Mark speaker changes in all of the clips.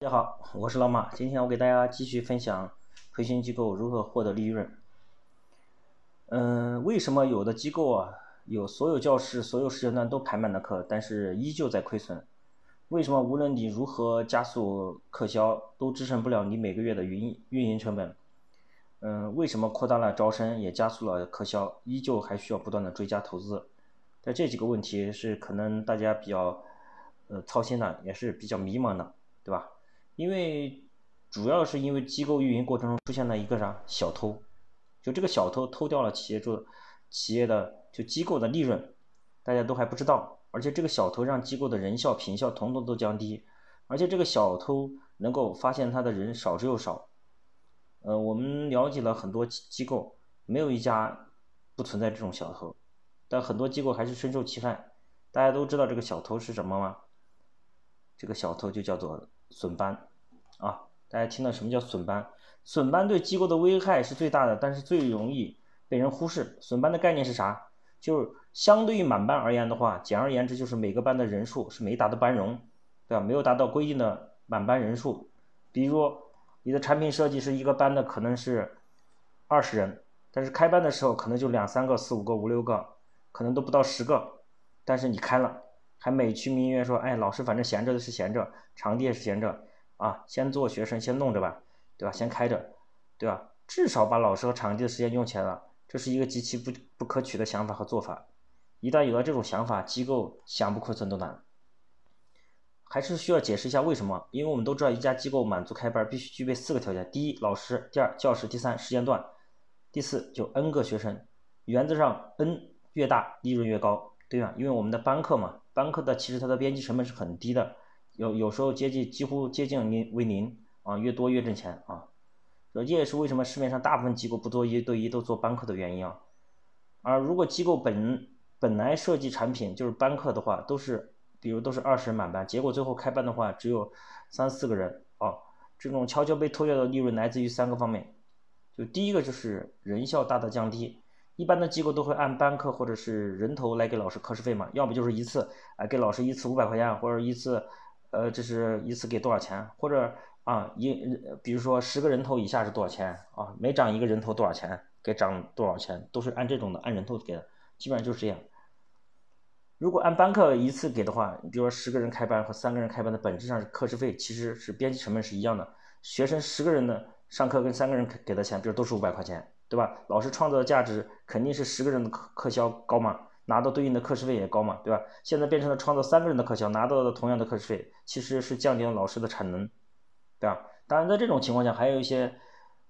Speaker 1: 大家好，我是老马。今天我给大家继续分享培训机构如何获得利润。嗯，为什么有的机构啊，有所有教室、所有时间段都排满了课，但是依旧在亏损？为什么无论你如何加速课销，都支撑不了你每个月的运运营成本？嗯，为什么扩大了招生，也加速了课销，依旧还需要不断的追加投资？在这几个问题是可能大家比较呃操心的，也是比较迷茫的，对吧？因为主要是因为机构运营过程中出现了一个啥小偷，就这个小偷偷掉了企业做企业的就机构的利润，大家都还不知道，而且这个小偷让机构的人效品效统统都降低，而且这个小偷能够发现他的人少之又少，呃，我们了解了很多机构，没有一家不存在这种小偷，但很多机构还是深受其害。大家都知道这个小偷是什么吗？这个小偷就叫做损班。啊，大家听到什么叫损班？损班对机构的危害是最大的，但是最容易被人忽视。损班的概念是啥？就是相对于满班而言的话，简而言之就是每个班的人数是没达到班容，对吧？没有达到规定的满班人数。比如你的产品设计是一个班的可能是二十人，但是开班的时候可能就两三个、四五个、五六个，可能都不到十个。但是你开了，还美其名曰说，哎，老师反正闲着的是闲着，场地也是闲着。啊，先做学生，先弄着吧，对吧？先开着，对吧？至少把老师和场地的时间用起来了，这是一个极其不不可取的想法和做法。一旦有了这种想法，机构想不亏损都难。还是需要解释一下为什么？因为我们都知道，一家机构满足开班必须具备四个条件：第一，老师；第二，教室；第三，时间段；第四，就 n 个学生。原则上，n 越大，利润越高，对吧？因为我们的班课嘛，班课的其实它的边际成本是很低的。有有时候接近几乎接近零为零啊，越多越挣钱啊，这也是为什么市面上大部分机构不做一对一都做班课的原因啊。而如果机构本本来设计产品就是班课的话，都是比如都是二十人满班，结果最后开班的话只有三四个人啊，这种悄悄被偷掉的利润来自于三个方面，就第一个就是人效大大降低，一般的机构都会按班课或者是人头来给老师课时费嘛，要不就是一次啊给老师一次五百块钱或者一次。呃，这是一次给多少钱？或者啊，一比如说十个人头以下是多少钱啊？每涨一个人头多少钱？给涨多少钱？都是按这种的，按人头给的，基本上就是这样。如果按班课一次给的话，你比如说十个人开班和三个人开班的本质上是课时费，其实是编辑成本是一样的。学生十个人的上课跟三个人给的钱，比如都是五百块钱，对吧？老师创造的价值肯定是十个人的课课销高嘛？拿到对应的课时费也高嘛，对吧？现在变成了创造三个人的课销，拿到的同样的课时费，其实是降低了老师的产能，对吧？当然，在这种情况下，还有一些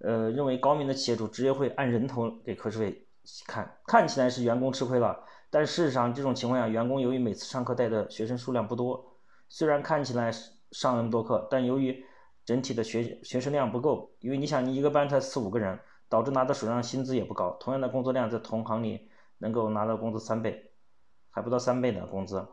Speaker 1: 呃认为高明的企业主直接会按人头给课时费，看看起来是员工吃亏了，但事实上这种情况下，员工由于每次上课带的学生数量不多，虽然看起来上那么多课，但由于整体的学学生量不够，因为你想你一个班才四五个人，导致拿到手上薪资也不高，同样的工作量在同行里。能够拿到工资三倍，还不到三倍的工资，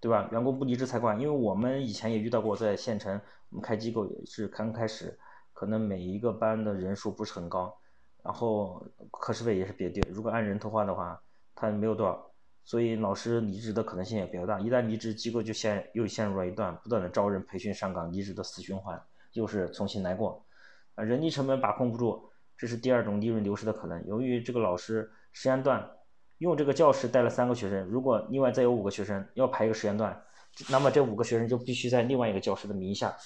Speaker 1: 对吧？员工不离职才怪。因为我们以前也遇到过，在县城我们开机构也是刚开始，可能每一个班的人数不是很高，然后课时费也是比较低。如果按人头换的话，他没有多少，所以老师离职的可能性也比较大。一旦离职，机构就陷又陷入了一段不断的招人、培训、上岗、离职的死循环，又是重新来过。啊，人力成本把控不住，这是第二种利润流失的可能。由于这个老师时间段。用这个教室带了三个学生，如果另外再有五个学生要排一个时间段，那么这五个学生就必须在另外一个教室的名下，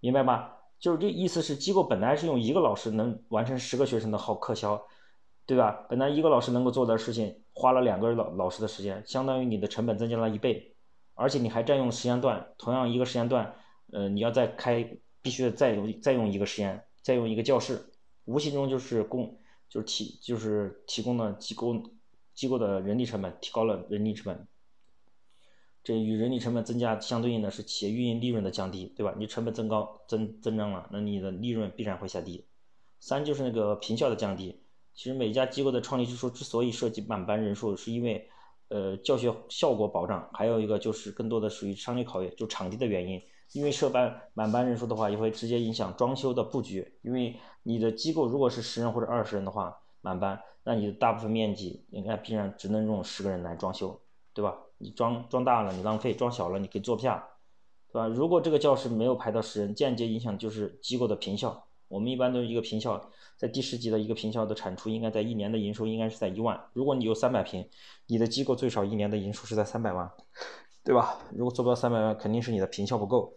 Speaker 1: 明白吗？就是这意思是机构本来是用一个老师能完成十个学生的好课销，对吧？本来一个老师能够做的事情，花了两个老老师的时间，相当于你的成本增加了一倍，而且你还占用时间段，同样一个时间段，呃，你要再开，必须再用再用一个时间，再用一个教室，无形中就是供就是提就是提供了机构。机构的人力成本提高了，人力成本，这与人力成本增加相对应的是企业运营利润的降低，对吧？你成本增高增增长了，那你的利润必然会下跌。三就是那个平效的降低。其实每家机构的创立之初之所以设计满班人数，是因为呃教学效果保障，还有一个就是更多的属于商业考验，就场地的原因。因为设班满班人数的话，也会直接影响装修的布局。因为你的机构如果是十人或者二十人的话，满班。那你的大部分面积应该必然只能用十个人来装修，对吧？你装装大了你浪费，装小了你可以坐不下，对吧？如果这个教室没有排到十人，间接影响就是机构的评效。我们一般都是一个平效，在第十级的一个平效的产出应该在一年的营收应该是在一万。如果你有三百平，你的机构最少一年的营收是在三百万，对吧？如果做不到三百万，肯定是你的平效不够。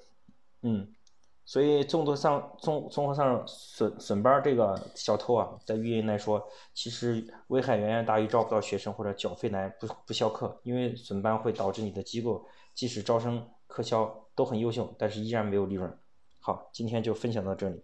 Speaker 1: 嗯，所以综合上综综合上损损班这个小偷啊，在运营来说，其实危害远远大于招不到学生或者缴费来不不消课，因为损班会导致你的机构即使招生课销都很优秀，但是依然没有利润。好，今天就分享到这里。